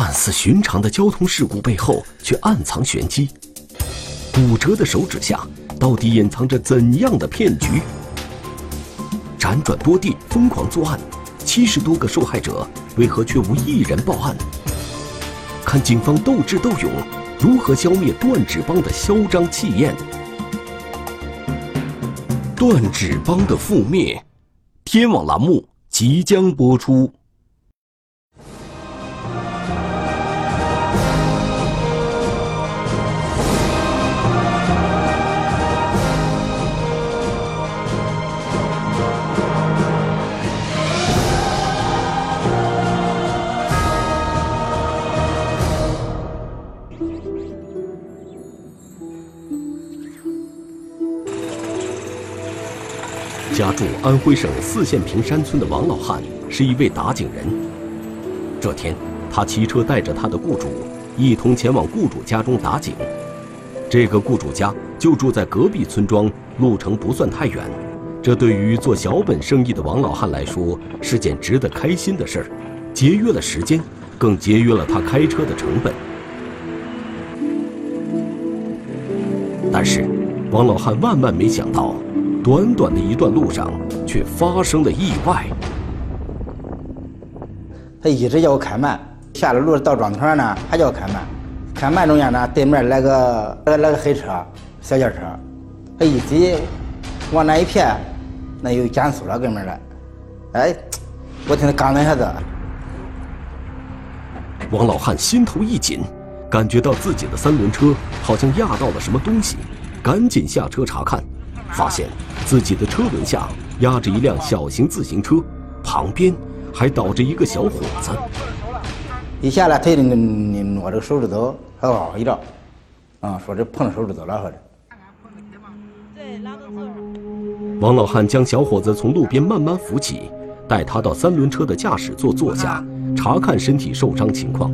看似寻常的交通事故背后，却暗藏玄机。骨折的手指下，到底隐藏着怎样的骗局？辗转多地，疯狂作案，七十多个受害者，为何却无一人报案？看警方斗智斗勇，如何消灭断指帮的嚣张气焰？断指帮的覆灭，天网栏目即将播出。住安徽省泗县平山村的王老汉是一位打井人。这天，他骑车带着他的雇主一同前往雇主家中打井。这个雇主家就住在隔壁村庄，路程不算太远。这对于做小本生意的王老汉来说是件值得开心的事儿，节约了时间，更节约了他开车的成本。但是，王老汉万万没想到。短短的一段路上，却发生了意外。他一直叫我开慢，下了路到庄头呢，还叫我开慢。开慢中间呢，对面来个来来个黑车，小轿车，他一急，往那一撇，那又减速了，哥们儿了。哎，我听他刚那下子，王老汉心头一紧，感觉到自己的三轮车好像压到了什么东西，赶紧下车查看。发现自己的车轮下压着一辆小型自行车，旁边还倒着一个小伙子。一下来，他就挪这个手指头，还嗷一着，啊，说这碰手指头了，说的。王老汉将小伙子从路边慢慢扶起，带他到三轮车的驾驶座坐下，查看身体受伤情况。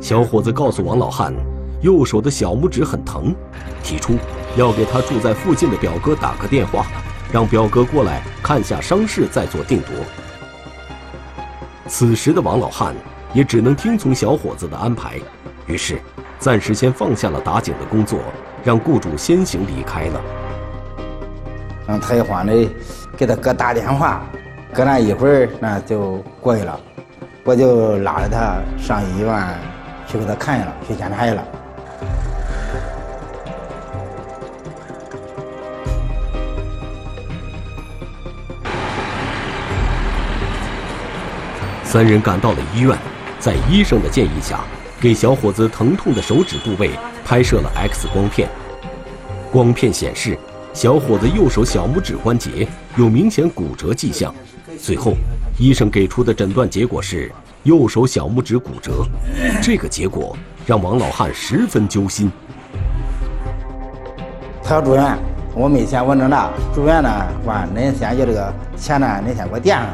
小伙子告诉王老汉。右手的小拇指很疼，提出要给他住在附近的表哥打个电话，让表哥过来看下伤势再做定夺。此时的王老汉也只能听从小伙子的安排，于是暂时先放下了打井的工作，让雇主先行离开了。让他一慌的给他哥打电话，搁那一会儿那就过去了，我就拉着他上医院去给他看去了，去检查去了。三人赶到了医院，在医生的建议下，给小伙子疼痛的手指部位拍摄了 X 光片。光片显示，小伙子右手小拇指关节有明显骨折迹象。最后，医生给出的诊断结果是右手小拇指骨折。这个结果让王老汉十分揪心。他要住院，我没钱，我弄那住院呢，管恁先叫这个钱呢，恁先给我垫上。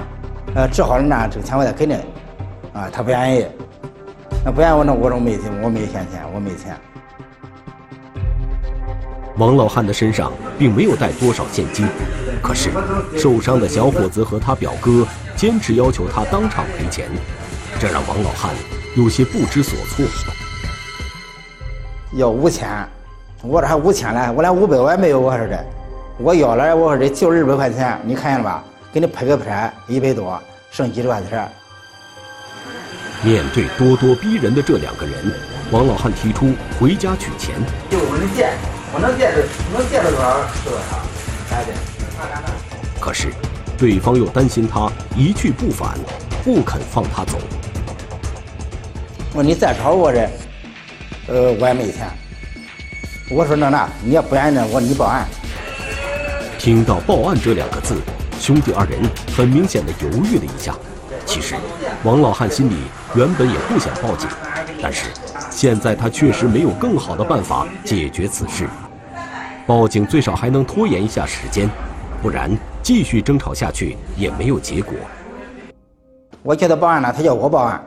呃，治好了呢，这个钱我再给你。啊，他不愿意，那不愿意我那我说没钱，我没现钱，我没钱。王老汉的身上并没有带多少现金，可是受伤的小伙子和他表哥坚持要求他当场赔钱，这让王老汉有些不知所措。要五千，我这还五千呢，我连五百我也没有，我说的，我要了，我说这就二百块钱，你看见了吧？给你拍个片，一百多，剩几十块钱。面对咄咄逼人的这两个人，王老汉提出回家取钱。就我能借，我能借着，能借着多少是多少，来的。可是，对方又担心他一去不返，不肯放他走。我说你再找我这，呃，我也没钱。我说那那，你要不愿意呢，我说你报案。听到“报案”这两个字。兄弟二人很明显的犹豫了一下。其实，王老汉心里原本也不想报警，但是现在他确实没有更好的办法解决此事。报警最少还能拖延一下时间，不然继续争吵下去也没有结果。我叫他报案了，他叫我报案。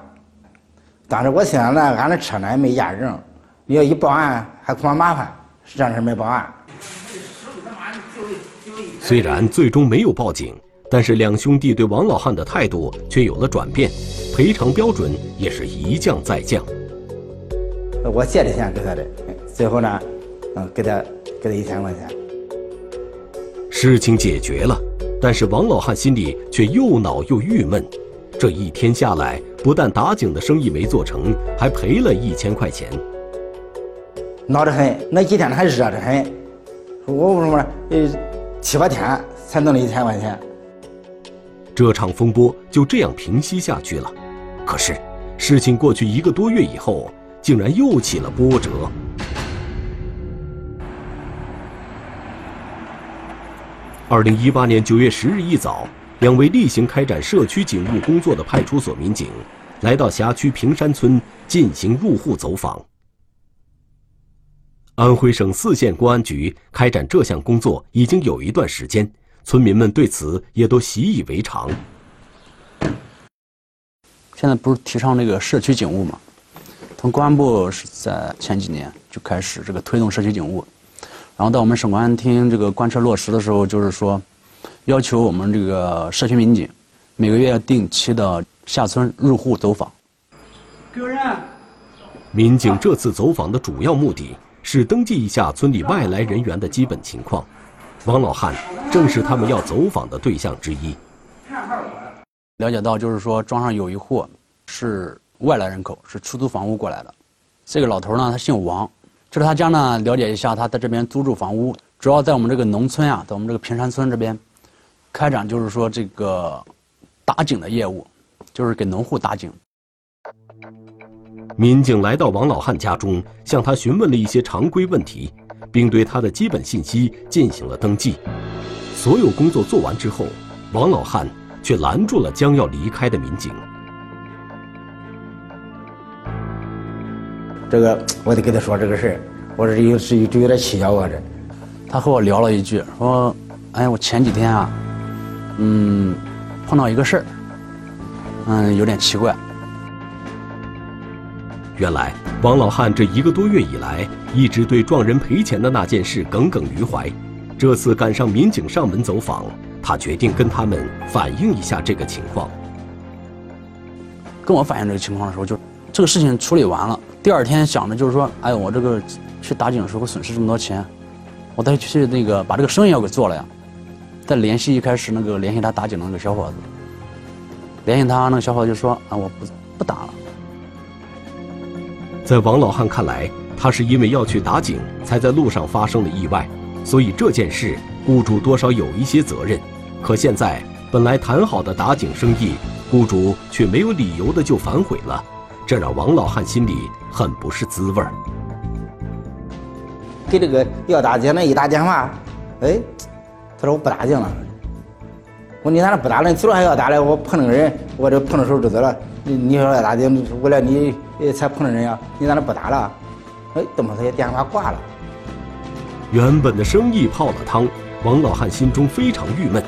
但是我现在呢，俺的车呢也没压人，你要一报案还恐怕麻烦，暂时没报案。虽然最终没有报警，但是两兄弟对王老汉的态度却有了转变，赔偿标准也是一降再降。我借的钱给他的，最后呢，嗯，给他给他一千块钱。事情解决了，但是王老汉心里却又恼又郁闷。这一天下来，不但打井的生意没做成，还赔了一千块钱。恼得很，那几天还热得很，我为什么呃七八天才弄了一千块钱？这场风波就这样平息下去了。可是，事情过去一个多月以后，竟然又起了波折。二零一八年九月十日一早。两位例行开展社区警务工作的派出所民警，来到辖区平山村进行入户走访。安徽省泗县公安局开展这项工作已经有一段时间，村民们对此也都习以为常。现在不是提倡这个社区警务吗？从公安部是在前几年就开始这个推动社区警务，然后到我们省公安厅这个贯彻落实的时候，就是说。要求我们这个社区民警每个月要定期的下村入户走访。个人，民警这次走访的主要目的是登记一下村里外来人员的基本情况。王老汉正是他们要走访的对象之一。了解到，就是说庄上有一户是外来人口，是出租房屋过来的。这个老头呢，他姓王，就是他家呢，了解一下他在这边租住房屋，主要在我们这个农村啊，在我们这个平山村这边。开展就是说这个打井的业务，就是给农户打井。民警来到王老汉家中，向他询问了一些常规问题，并对他的基本信息进行了登记。所有工作做完之后，王老汉却拦住了将要离开的民警。这个我得跟他说这个事儿，我这有是有有点蹊跷我这。他和我聊了一句，说：“哎，我前几天啊。”嗯，碰到一个事儿，嗯，有点奇怪。原来王老汉这一个多月以来，一直对撞人赔钱的那件事耿耿于怀。这次赶上民警上门走访，他决定跟他们反映一下这个情况。跟我反映这个情况的时候，就这个事情处理完了，第二天想着就是说，哎，我这个去打井的时候损失这么多钱，我再去那个把这个生意要给做了呀。再联系一开始那个联系他打井的那个小伙子，联系他那个小伙子就说啊我不不打了。在王老汉看来，他是因为要去打井，才在路上发生了意外，所以这件事雇主多少有一些责任。可现在本来谈好的打井生意，雇主却没有理由的就反悔了，这让王老汉心里很不是滋味儿。给这个要打井的一打电话，哎。他说我不打井了。我说你咋不打了？你走了还要打嘞？我碰那个人，我这碰着手指头了。你你说要打井，为了你才碰着人呀？你咋能不打了？哎，怎么他就电话挂了。原本的生意泡了汤，王老汉心中非常郁闷，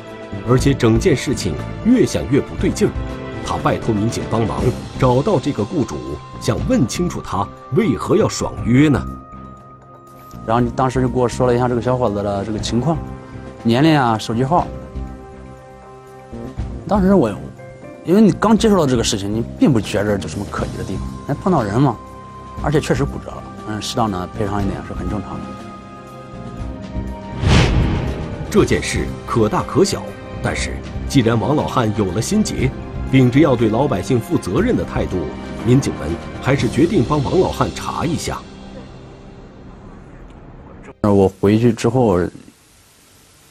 而且整件事情越想越不对劲儿。他拜托民警帮忙找到这个雇主，想问清楚他为何要爽约呢？然后你当时就给我说了一下这个小伙子的这个情况。年龄啊，手机号。当时我，因为你刚接触到这个事情，你并不觉着有什么可疑的地方。哎，碰到人嘛，而且确实骨折了，嗯，适当的赔偿一点是很正常的。这件事可大可小，但是既然王老汉有了心结，秉着要对老百姓负责任的态度，民警们还是决定帮王老汉查一下。我回去之后。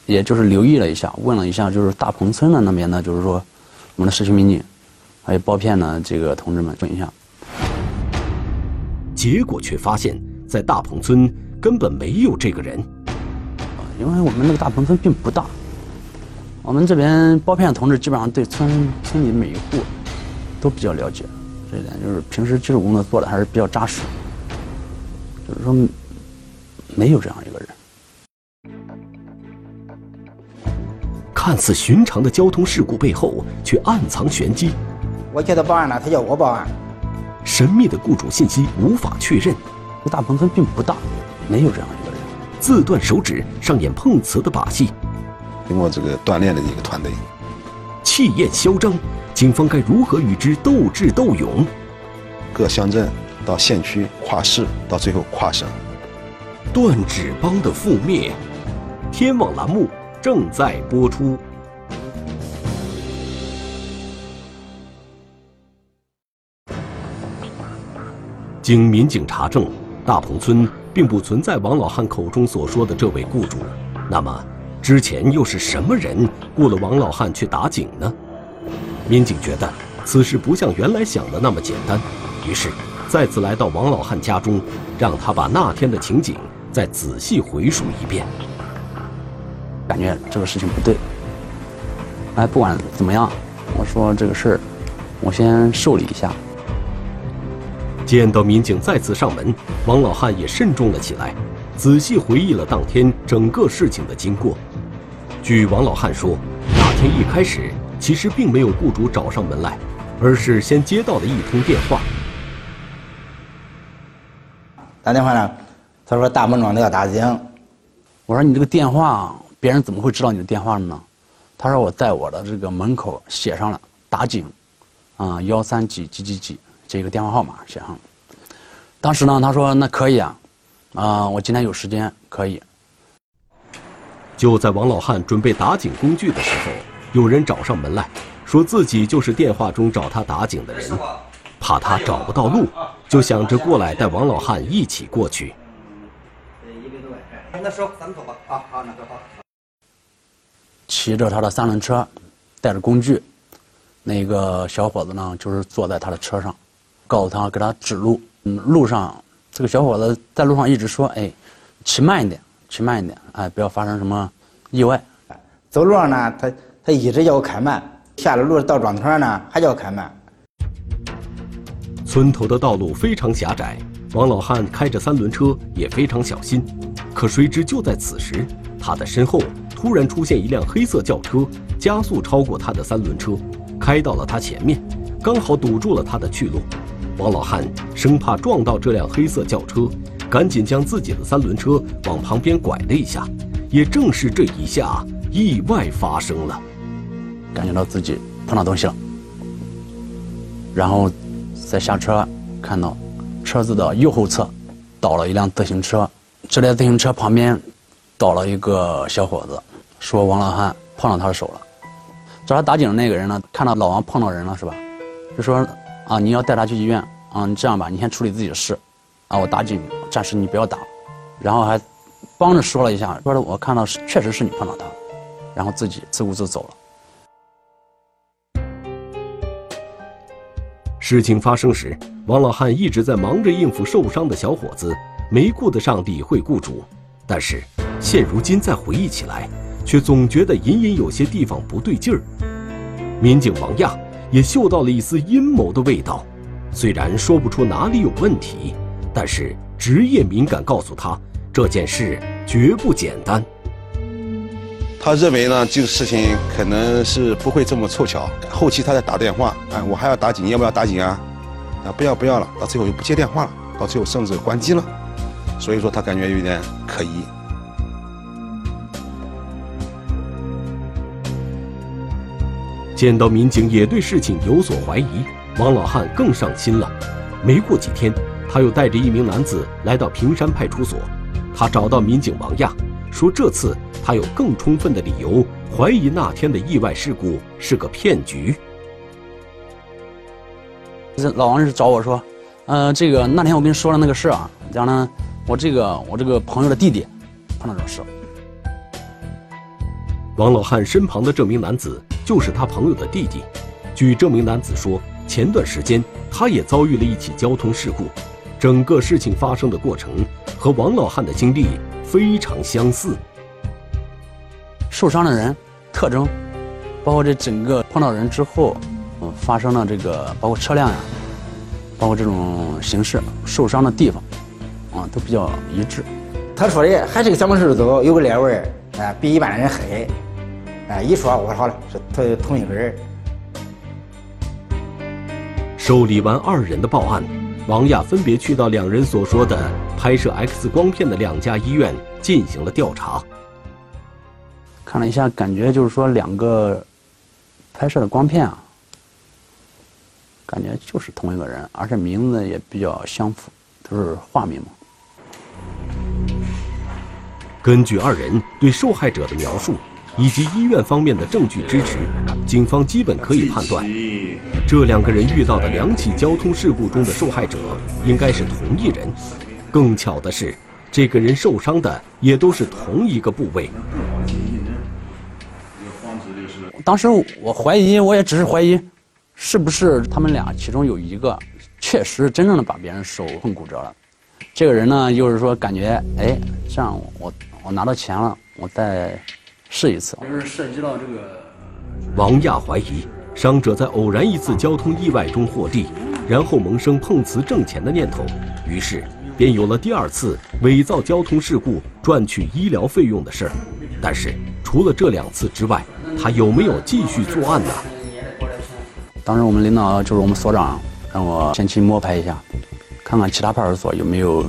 也就是留意了一下，问了一下，就是大棚村的那边呢，就是说，我们的社区民警，还有包片呢，这个同志们问一下，结果却发现，在大棚村根本没有这个人，因为我们那个大棚村并不大，我们这边包片的同志基本上对村村里每一户都比较了解，这一点就是平时技术工作做的还是比较扎实，就是说没有这样一个人。看似寻常的交通事故背后，却暗藏玄机。我叫他报案了，他叫我报案。神秘的雇主信息无法确认。这大棚村并不大，没有这样一个人。自断手指，上演碰瓷的把戏。经过这个锻炼的一个团队，气焰嚣张，警方该如何与之斗智斗勇？各乡镇到县区跨市，到最后跨省。断指帮的覆灭，天网栏目正在播出。经民警查证，大鹏村并不存在王老汉口中所说的这位雇主。那么，之前又是什么人雇了王老汉去打井呢？民警觉得此事不像原来想的那么简单，于是再次来到王老汉家中，让他把那天的情景。再仔细回述一遍，感觉这个事情不对。哎，不管怎么样，我说这个事儿，我先受理一下。见到民警再次上门，王老汉也慎重了起来，仔细回忆了当天整个事情的经过。据王老汉说，那天一开始其实并没有雇主找上门来，而是先接到了一通电话。打电话呢？他说：“大门庄的要打井。”我说：“你这个电话，别人怎么会知道你的电话呢？”他说：“我在我的这个门口写上了打井，啊，幺三几几几几这个电话号码写上了。当时呢，他说：‘那可以啊，啊，我今天有时间可以。’就在王老汉准备打井工具的时候，有人找上门来说自己就是电话中找他打井的人，怕他找不到路，就想着过来带王老汉一起过去。”那说咱们走吧，啊好，那走好。骑着他的三轮车，带着工具，那个小伙子呢，就是坐在他的车上，告诉他给他指路。嗯，路上这个小伙子在路上一直说：“哎，骑慢一点，骑慢一点，哎，不要发生什么意外。”走路上呢，他他一直叫我开慢，下了路到庄头呢，还叫我开慢。村头的道路非常狭窄，王老汉开着三轮车也非常小心。可谁知就在此时，他的身后突然出现一辆黑色轿车，加速超过他的三轮车，开到了他前面，刚好堵住了他的去路。王老汉生怕撞到这辆黑色轿车，赶紧将自己的三轮车往旁边拐了一下。也正是这一下，意外发生了，感觉到自己碰到东西了，然后再下车，看到车子的右后侧倒了一辆自行车。这辆自行车旁边倒了一个小伙子，说王老汉碰到他的手了。找他打井的那个人呢，看到老王碰到人了，是吧？就说啊，你要带他去医院啊，你这样吧，你先处理自己的事，啊，我打井暂时你不要打，然后还帮着说了一下，说的我看到是确实是你碰到他，然后自己自顾自走了。事情发生时，王老汉一直在忙着应付受伤的小伙子。没顾得上理会雇主，但是现如今再回忆起来，却总觉得隐隐有些地方不对劲儿。民警王亚也嗅到了一丝阴谋的味道，虽然说不出哪里有问题，但是职业敏感告诉他，这件事绝不简单。他认为呢，这个事情可能是不会这么凑巧。后期他在打电话，哎，我还要打井，要不要打井啊？啊，不要不要了，到最后就不接电话了，到最后甚至关机了。所以说他感觉有点可疑。见到民警也对事情有所怀疑，王老汉更上心了。没过几天，他又带着一名男子来到平山派出所。他找到民警王亚，说这次他有更充分的理由怀疑那天的意外事故是个骗局。老王是找我说，呃，这个那天我跟你说了那个事啊，讲呢。我这个我这个朋友的弟弟碰到这种事。王老汉身旁的这名男子就是他朋友的弟弟。据这名男子说，前段时间他也遭遇了一起交通事故，整个事情发生的过程和王老汉的经历非常相似。受伤的人特征，包括这整个碰到人之后，嗯，发生了这个包括车辆呀，包括这种形式受伤的地方。啊，都比较一致。他说的还是个小拇指头，有个裂纹啊，比一般人黑。哎，一说我说好了，是同同一个人。受理完二人的报案，王亚分别去到两人所说的拍摄 X 光片的两家医院进行了调查。看了一下，感觉就是说两个拍摄的光片啊，感觉就是同一个人，而且名字也比较相符，都是化名嘛。根据二人对受害者的描述以及医院方面的证据支持，警方基本可以判断，这两个人遇到的两起交通事故中的受害者应该是同一人。更巧的是，这个人受伤的也都是同一个部位。当时我怀疑，我也只是怀疑，是不是他们俩其中有一个确实真正的把别人手碰骨折了。这个人呢，就是说感觉，哎，这样我我拿到钱了，我再试一次。就是涉及到这个。王亚怀疑伤者在偶然一次交通意外中获利，然后萌生碰瓷挣钱的念头，于是便有了第二次伪造交通事故赚取医疗费用的事儿。但是除了这两次之外，他有没有继续作案呢？当时我们领导就是我们所长，让我先去摸排一下，看看其他派出所有没有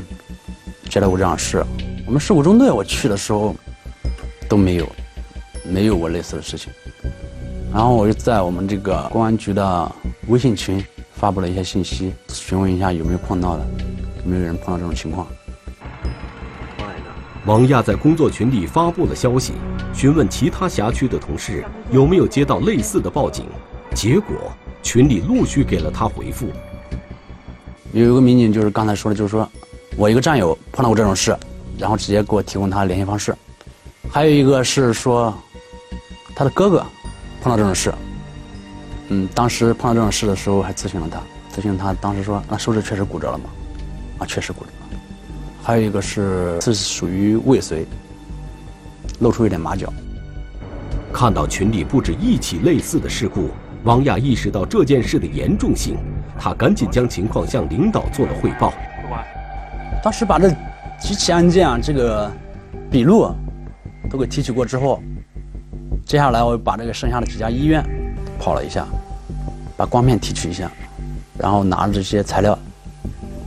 接到过这样的事。我们事故中队我去的时候都没有，没有过类似的事情。然后我就在我们这个公安局的微信群发布了一些信息，询问一下有没有碰到的，有没有人碰到这种情况。王亚在工作群里发布了消息，询问其他辖区的同事有没有接到类似的报警，结果群里陆续给了他回复。有一个民警就是刚才说的，就是说我一个战友碰到过这种事，然后直接给我提供他的联系方式。还有一个是说他的哥哥碰到这种事，嗯，当时碰到这种事的时候还咨询了他，咨询他当时说那手指确实骨折了吗？啊，确实骨折了。还有一个是，是属于未遂，露出一点马脚。看到群里不止一起类似的事故，王亚意识到这件事的严重性，他赶紧将情况向领导做了汇报。当时把这几起案件啊，这个笔录都给提取过之后，接下来我把这个剩下的几家医院跑了一下，把光片提取一下，然后拿着这些材料，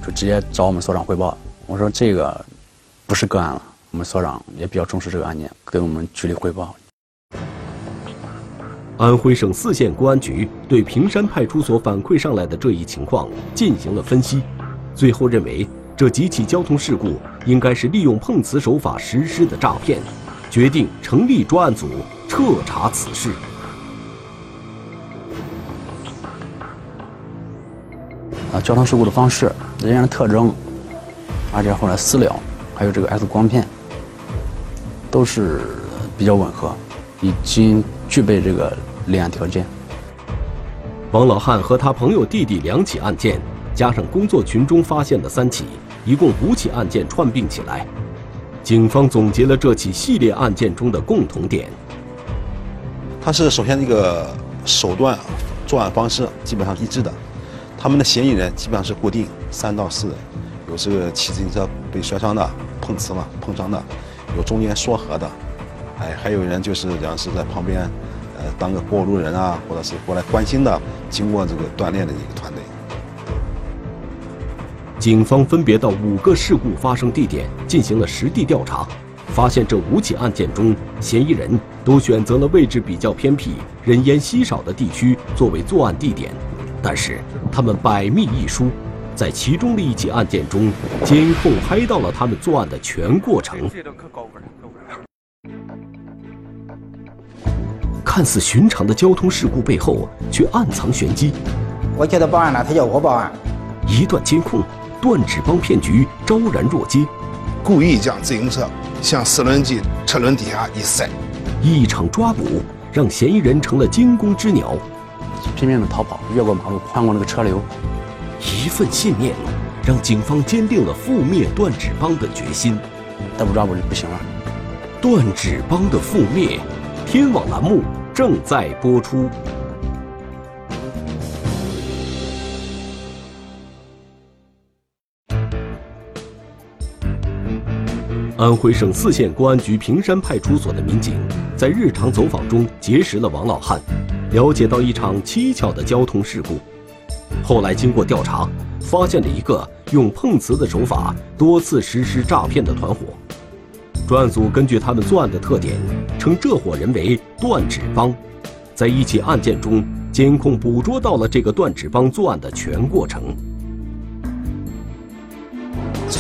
就直接找我们所长汇报。我说这个不是个案了，我们所长也比较重视这个案件，给我们局里汇报。安徽省泗县公安局对平山派出所反馈上来的这一情况进行了分析，最后认为这几起交通事故应该是利用碰瓷手法实施的诈骗，决定成立专案组彻查此事。啊，交通事故的方式、人员特征。而且后来私了，还有这个 X 光片，都是比较吻合，已经具备这个立案条件。王老汉和他朋友弟弟两起案件，加上工作群中发现的三起，一共五起案件串并起来，警方总结了这起系列案件中的共同点。他是首先这个手段、作案方式基本上一致的，他们的嫌疑人基本上是固定三到四人。有这个骑自行车被摔伤的，碰瓷嘛碰伤的，有中间说和的，哎，还有人就是讲是在旁边，呃，当个过路人啊，或者是过来关心的，经过这个锻炼的一个团队。警方分别到五个事故发生地点进行了实地调查，发现这五起案件中，嫌疑人都选择了位置比较偏僻、人烟稀少的地区作为作案地点，但是他们百密一疏。在其中的一起案件中，监控拍到了他们作案的全过程。看似寻常的交通事故背后，却暗藏玄机。我叫他报案了，他叫我报案。一段监控，断指帮骗局昭然若揭。故意将自行车向四轮机车轮底下一塞。一场抓捕，让嫌疑人成了惊弓之鸟，拼命的逃跑，越过马路，穿过那个车流。一份信念，让警方坚定了覆灭断指帮的决心。再不抓捕就不行了。断指帮的覆灭，天网栏目正在播出。安徽省泗县公安局平山派出所的民警在日常走访中结识了王老汉，了解到一场蹊跷的交通事故。后来经过调查，发现了一个用碰瓷的手法多次实施诈骗的团伙。专案组根据他们作案的特点，称这伙人为“断指帮”。在一起案件中，监控捕捉到了这个断指帮作案的全过程。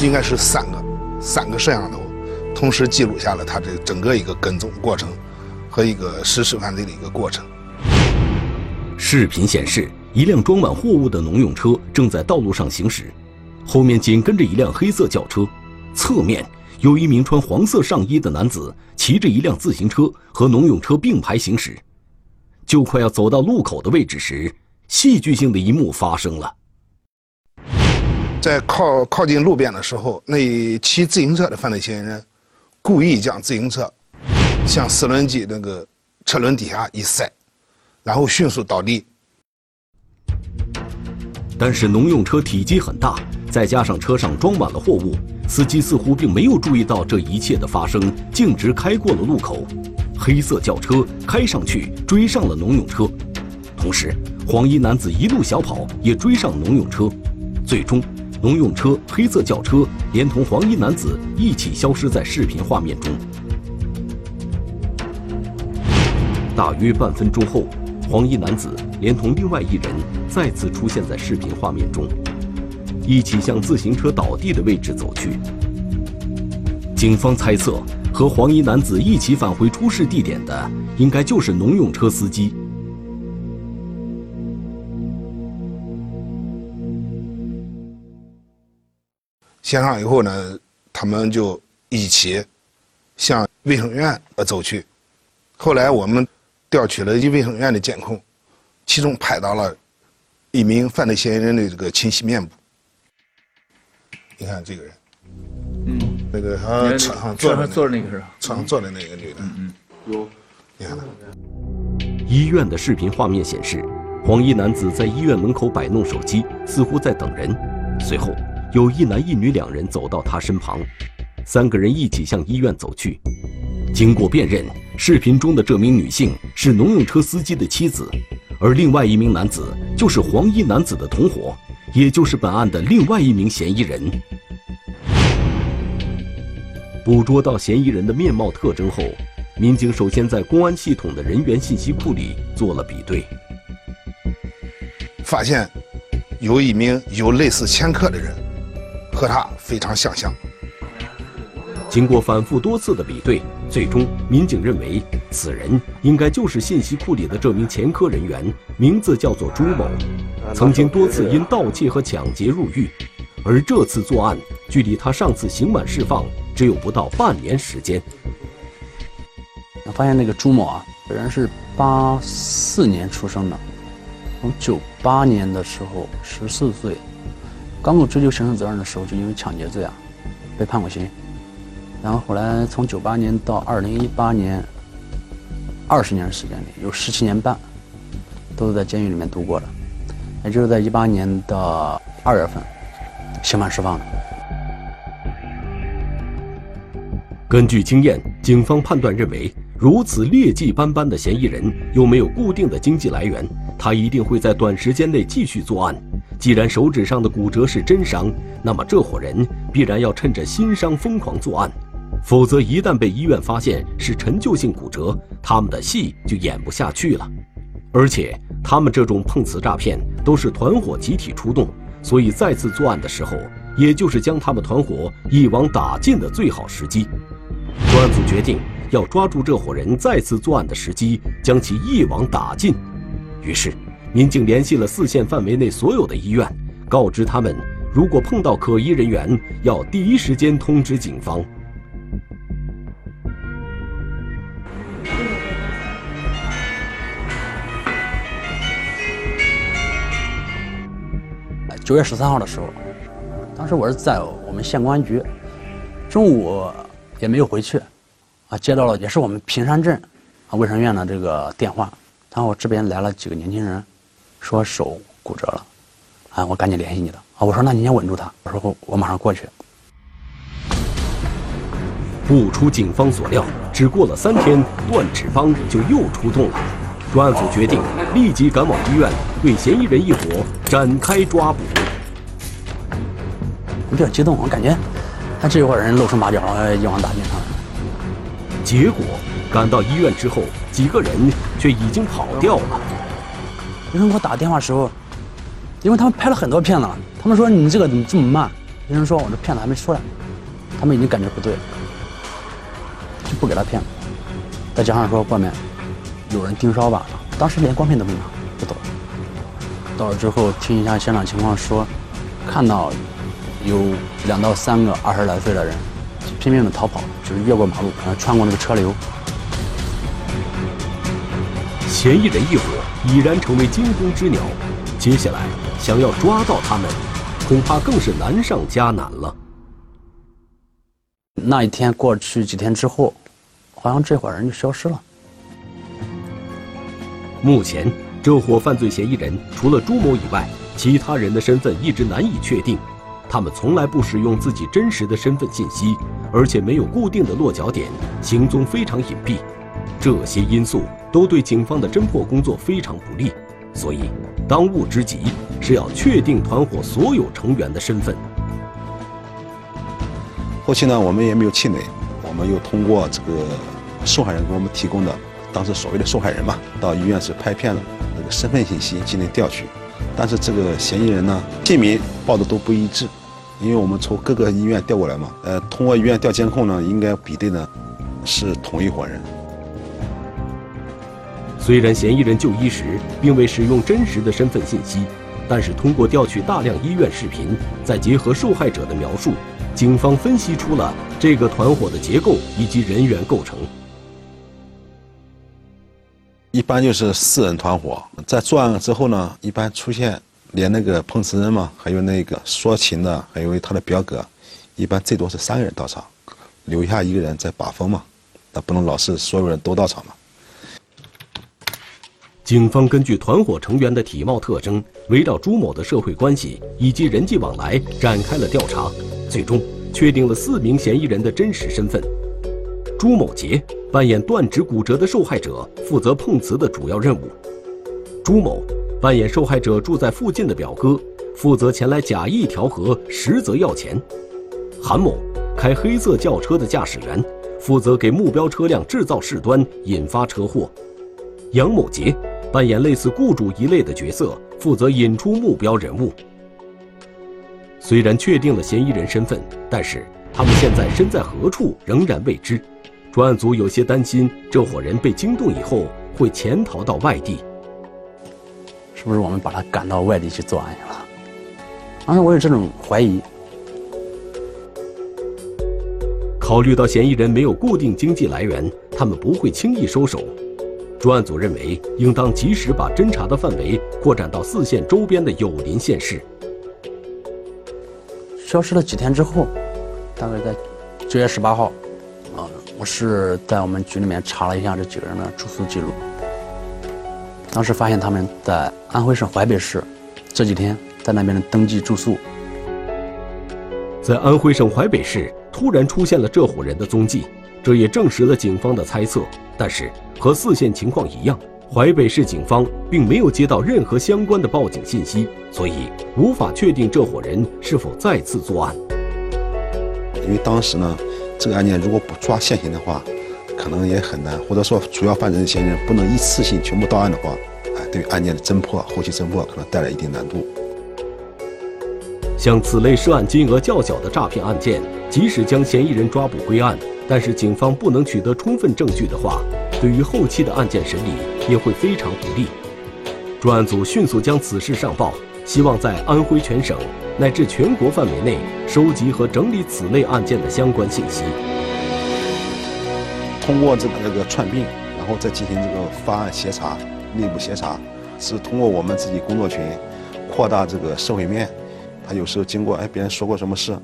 应该是三个三个摄像头，同时记录下了他这整个一个跟踪过程和一个实施犯罪的一个过程。视频显示，一辆装满货物的农用车正在道路上行驶，后面紧跟着一辆黑色轿车，侧面有一名穿黄色上衣的男子骑着一辆自行车和农用车并排行驶。就快要走到路口的位置时，戏剧性的一幕发生了。在靠靠近路边的时候，那骑自行车的犯罪嫌疑人故意将自行车向四轮机那个车轮底下一塞，然后迅速倒地。但是农用车体积很大，再加上车上装满了货物，司机似乎并没有注意到这一切的发生，径直开过了路口。黑色轿车开上去追上了农用车，同时黄衣男子一路小跑也追上农用车，最终农用车、黑色轿车连同黄衣男子一起消失在视频画面中。大约半分钟后，黄衣男子连同另外一人再次出现在视频画面中，一起向自行车倒地的位置走去。警方猜测。和黄衣男子一起返回出事地点的，应该就是农用车司机。现场以后呢，他们就一起向卫生院呃走去。后来我们调取了一卫生院的监控，其中拍到了一名犯罪嫌疑人的这个清晰面部。你看这个人。嗯，那个他车上坐的坐着那个是吧车上坐的那个女的，嗯嗯，有，你看。医院的视频画面显示，黄衣男子在医院门口摆弄手机，似乎在等人。随后，有一男一女两人走到他身旁，三个人一起向医院走去。经过辨认，视频中的这名女性是农用车司机的妻子，而另外一名男子就是黄衣男子的同伙，也就是本案的另外一名嫌疑人。捕捉到嫌疑人的面貌特征后，民警首先在公安系统的人员信息库里做了比对，发现有一名有类似前科的人，和他非常相像。经过反复多次的比对，最终民警认为此人应该就是信息库里的这名前科人员，名字叫做朱某，曾经多次因盗窃和抢劫入狱，而这次作案距离他上次刑满释放。只有不到半年时间。我发现那个朱某啊，本人是八四年出生的，从九八年的时候十四岁，刚够追究刑事责任的时候，就因为抢劫罪啊被判过刑，然后后来从九八年到二零一八年，二十年时间里有十七年半，都是在监狱里面度过的，也就是在一八年的二月份，刑满释放的。根据经验，警方判断认为，如此劣迹斑斑的嫌疑人又没有固定的经济来源，他一定会在短时间内继续作案。既然手指上的骨折是真伤，那么这伙人必然要趁着新伤疯狂作案，否则一旦被医院发现是陈旧性骨折，他们的戏就演不下去了。而且，他们这种碰瓷诈骗都是团伙集体出动，所以再次作案的时候，也就是将他们团伙一网打尽的最好时机。专案组决定要抓住这伙人再次作案的时机，将其一网打尽。于是，民警联系了四县范围内所有的医院，告知他们，如果碰到可疑人员，要第一时间通知警方。九月十三号的时候，当时我是在我们县公安局，中午。也没有回去，啊，接到了也是我们平山镇啊卫生院的这个电话，然后这边来了几个年轻人，说手骨折了，啊，我赶紧联系你的，啊，我说那你先稳住他，我说我马上过去。不出警方所料，只过了三天，断指帮就又出动了。专案组决定立即赶往医院，对嫌疑人一伙展开抓捕。我比较激动，我感觉。他这伙人露出马脚，一网打尽他。结果赶到医院之后，几个人却已经跑掉了。有人给我打电话时候，因为他们拍了很多片子了，他们说你这个怎么这么慢？有人说我这片子还没出来，他们已经感觉不对。了，就不给他片子。再加上说外面有人盯梢吧，当时连光片都没拿就走了。到了之后听一下现场情况，说看到有两到三个二十来岁的人拼命的逃跑，就是越过马路，然后穿过那个车流。嫌疑人一伙已然成为惊弓之鸟，接下来想要抓到他们，恐怕更是难上加难了。那一天过去几天之后，好像这伙人就消失了。目前，这伙犯罪嫌疑人除了朱某以外，其他人的身份一直难以确定。他们从来不使用自己真实的身份信息，而且没有固定的落脚点，行踪非常隐蔽。这些因素都对警方的侦破工作非常不利，所以当务之急是要确定团伙所有成员的身份。后期呢，我们也没有气馁，我们又通过这个受害人给我们提供的当时所谓的受害人嘛，到医院是拍片了那个身份信息进行调取，但是这个嫌疑人呢姓名报的都不一致，因为我们从各个医院调过来嘛，呃，通过医院调监控呢，应该比对的是同一伙人。虽然嫌疑人就医时并未使用真实的身份信息，但是通过调取大量医院视频，再结合受害者的描述，警方分析出了这个团伙的结构以及人员构成。一般就是四人团伙，在作案之后呢，一般出现连那个碰瓷人嘛，还有那个说情的，还有他的表哥，一般最多是三个人到场，留下一个人在把风嘛，那不能老是所有人都到场嘛。警方根据团伙成员的体貌特征，围绕朱某的社会关系以及人际往来展开了调查，最终确定了四名嫌疑人的真实身份。朱某杰扮演断指骨折的受害者，负责碰瓷的主要任务；朱某扮演受害者住在附近的表哥，负责前来假意调和，实则要钱；韩某开黑色轿车的驾驶员，负责给目标车辆制造事端，引发车祸；杨某杰。扮演类似雇主一类的角色，负责引出目标人物。虽然确定了嫌疑人身份，但是他们现在身在何处仍然未知。专案组有些担心，这伙人被惊动以后会潜逃到外地。是不是我们把他赶到外地去作案去了？当时我有这种怀疑。考虑到嫌疑人没有固定经济来源，他们不会轻易收手。专案组认为，应当及时把侦查的范围扩展到四县周边的友邻县市。消失了几天之后，大概在九月十八号，啊，我是在我们局里面查了一下这几个人的住宿记录。当时发现他们在安徽省淮北市，这几天在那边的登记住宿。在安徽省淮北市突然出现了这伙人的踪迹，这也证实了警方的猜测。但是。和四县情况一样，淮北市警方并没有接到任何相关的报警信息，所以无法确定这伙人是否再次作案。因为当时呢，这个案件如果不抓现行的话，可能也很难，或者说主要犯罪嫌疑人不能一次性全部到案的话，哎，对案件的侦破、后期侦破可能带来一定难度。像此类涉案金额较小的诈骗案件，即使将嫌疑人抓捕归案，但是警方不能取得充分证据的话。对于后期的案件审理也会非常不利。专案组迅速将此事上报，希望在安徽全省乃至全国范围内收集和整理此类案件的相关信息。通过这个这个串并，然后再进行这个发案协查、内部协查，是通过我们自己工作群扩大这个社会面。他有时候经过哎别人说过什么事，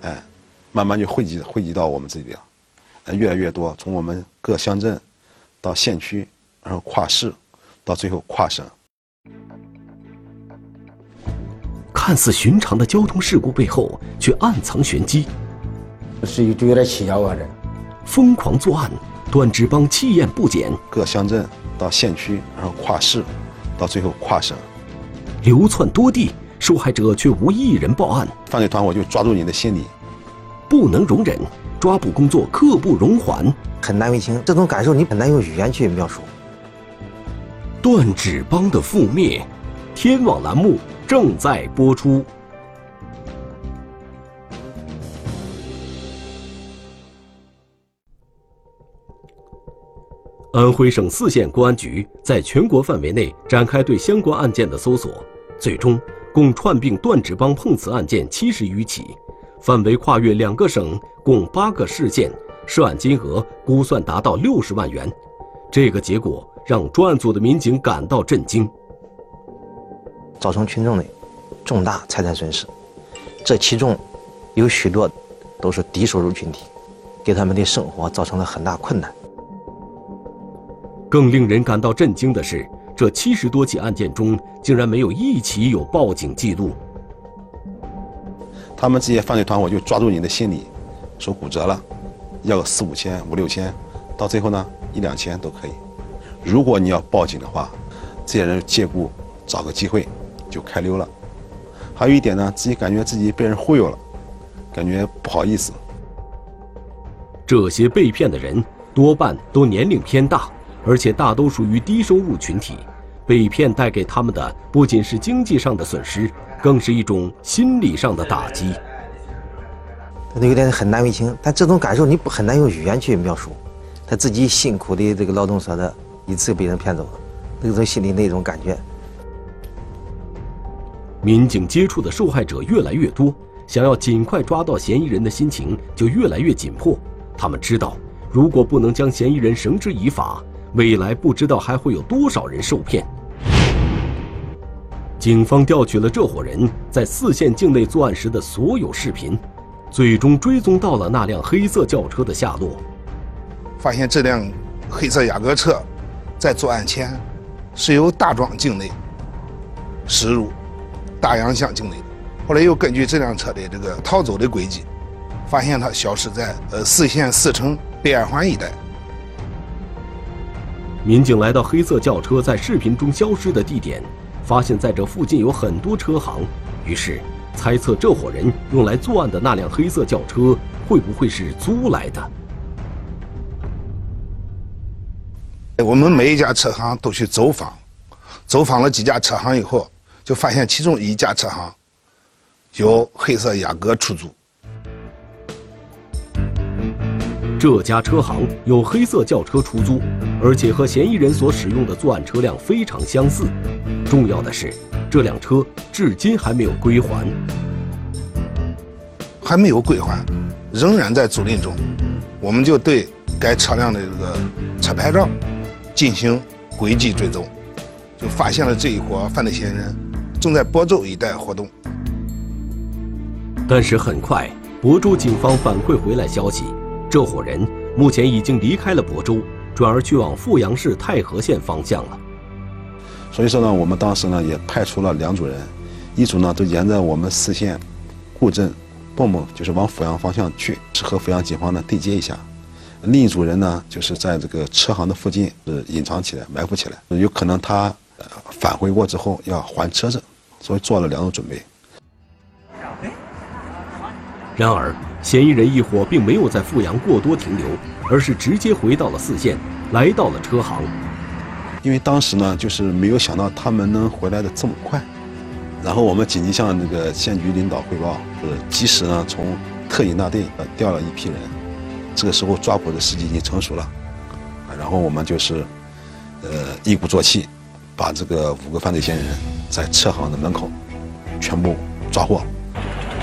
哎，慢慢就汇集汇集到我们这里了，越来越多，从我们各乡镇。到县区，然后跨市，到最后跨省。看似寻常的交通事故背后，却暗藏玄机。是有就有点蹊跷啊！这疯狂作案，段志邦气焰不减。各乡镇到县区，然后跨市，到最后跨省，流窜多地，受害者却无一人报案。犯罪团伙就抓住你的心理，不能容忍，抓捕工作刻不容缓。很难为情。这种感受你很难用语言去描述。断指帮的覆灭，天网栏目正在播出。安徽省泗县公安局在全国范围内展开对相关案件的搜索，最终共串并断指帮碰瓷案件七十余起，范围跨越两个省，共八个市县，涉案金额估算达到六十万元。这个结果让专案组的民警感到震惊，造成群众的重大财产损失，这其中有许多都是低收入群体，给他们的生活造成了很大困难。更令人感到震惊的是，这七十多起案件中，竟然没有一起有报警记录。他们这些犯罪团伙就抓住你的心理，说骨折了，要个四五千、五六千，到最后呢，一两千都可以。如果你要报警的话，这些人借故找个机会就开溜了。还有一点呢，自己感觉自己被人忽悠了，感觉不好意思。这些被骗的人多半都年龄偏大。而且大都属于低收入群体，被骗带给他们的不仅是经济上的损失，更是一种心理上的打击。他有点很难为情，但这种感受你不很难用语言去描述。他自己辛苦的这个劳动所得，一次被人骗走了，那种心里那种感觉。民警接触的受害者越来越多，想要尽快抓到嫌疑人的心情就越来越紧迫。他们知道，如果不能将嫌疑人绳之以法，未来不知道还会有多少人受骗。警方调取了这伙人在泗县境内作案时的所有视频，最终追踪到了那辆黑色轿车的下落。发现这辆黑色雅阁车在作案前是由大庄境内驶入大洋乡境内，后来又根据这辆车的这个逃走的轨迹，发现它消失在呃泗县四城北二环一带。民警来到黑色轿车在视频中消失的地点，发现在这附近有很多车行，于是猜测这伙人用来作案的那辆黑色轿车会不会是租来的？我们每一家车行都去走访，走访了几家车行以后，就发现其中一家车行有黑色雅阁出租。这家车行有黑色轿车出租，而且和嫌疑人所使用的作案车辆非常相似。重要的是，这辆车至今还没有归还，还没有归还，仍然在租赁中。我们就对该车辆的这个车牌照进行轨迹追踪，就发现了这一伙犯罪嫌疑人正在亳州一带活动。但是很快，亳州警方反馈回来消息。这伙人目前已经离开了亳州，转而去往阜阳市太和县方向了。所以说呢，我们当时呢也派出了两组人，一组呢都沿着我们泗县固镇蚌埠，就是往阜阳方向去，是和阜阳警方呢对接一下；另一组人呢就是在这个车行的附近是隐藏起来、埋伏起来，有可能他返回过之后要还车子，所以做了两种准备。然而。嫌疑人一伙并没有在富阳过多停留，而是直接回到了泗县，来到了车行。因为当时呢，就是没有想到他们能回来的这么快。然后我们紧急向那个县局领导汇报，是，及时呢从特警大队呃调了一批人。这个时候抓捕的时机已经成熟了，啊，然后我们就是，呃，一鼓作气，把这个五个犯罪嫌疑人，在车行的门口，全部抓获。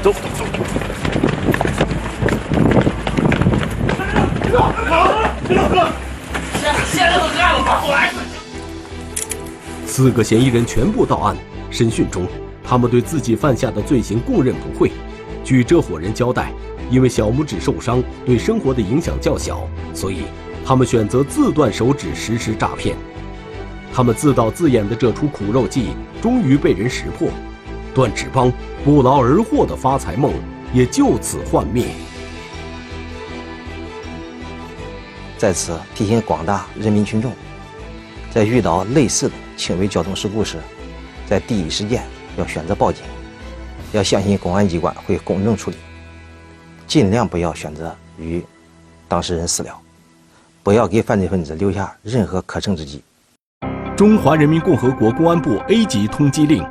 走走。四个嫌疑人全部到案。审讯中，他们对自己犯下的罪行供认不讳。据这伙人交代，因为小拇指受伤，对生活的影响较小，所以他们选择自断手指实施诈骗。他们自导自演的这出苦肉计，终于被人识破，断指帮不劳而获的发财梦也就此幻灭。在此提醒广大人民群众，在遇到类似的轻微交通事故时，在第一时间要选择报警，要相信公安机关会公正处理，尽量不要选择与当事人私了，不要给犯罪分子留下任何可乘之机。中华人民共和国公安部 A 级通缉令：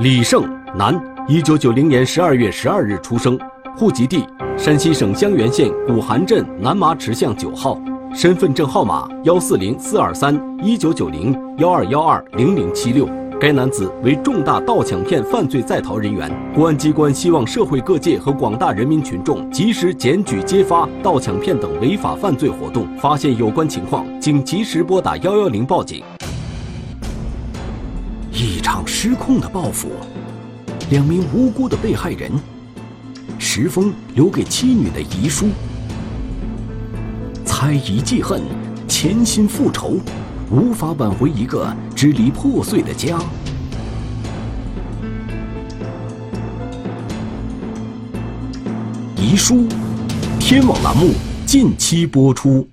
李胜，男，一九九零年十二月十二日出生，户籍地山西省襄垣县古韩镇南麻池巷九号，身份证号码幺四零四二三一九九零幺二幺二零零七六。该男子为重大盗抢骗犯罪在逃人员，公安机关希望社会各界和广大人民群众及时检举揭发盗抢骗等违法犯罪活动，发现有关情况，请及时拨打幺幺零报警。一场失控的报复，两名无辜的被害人，石峰留给妻女的遗书，猜疑记恨，潜心复仇。无法挽回一个支离破碎的家。遗书，天网栏目近期播出。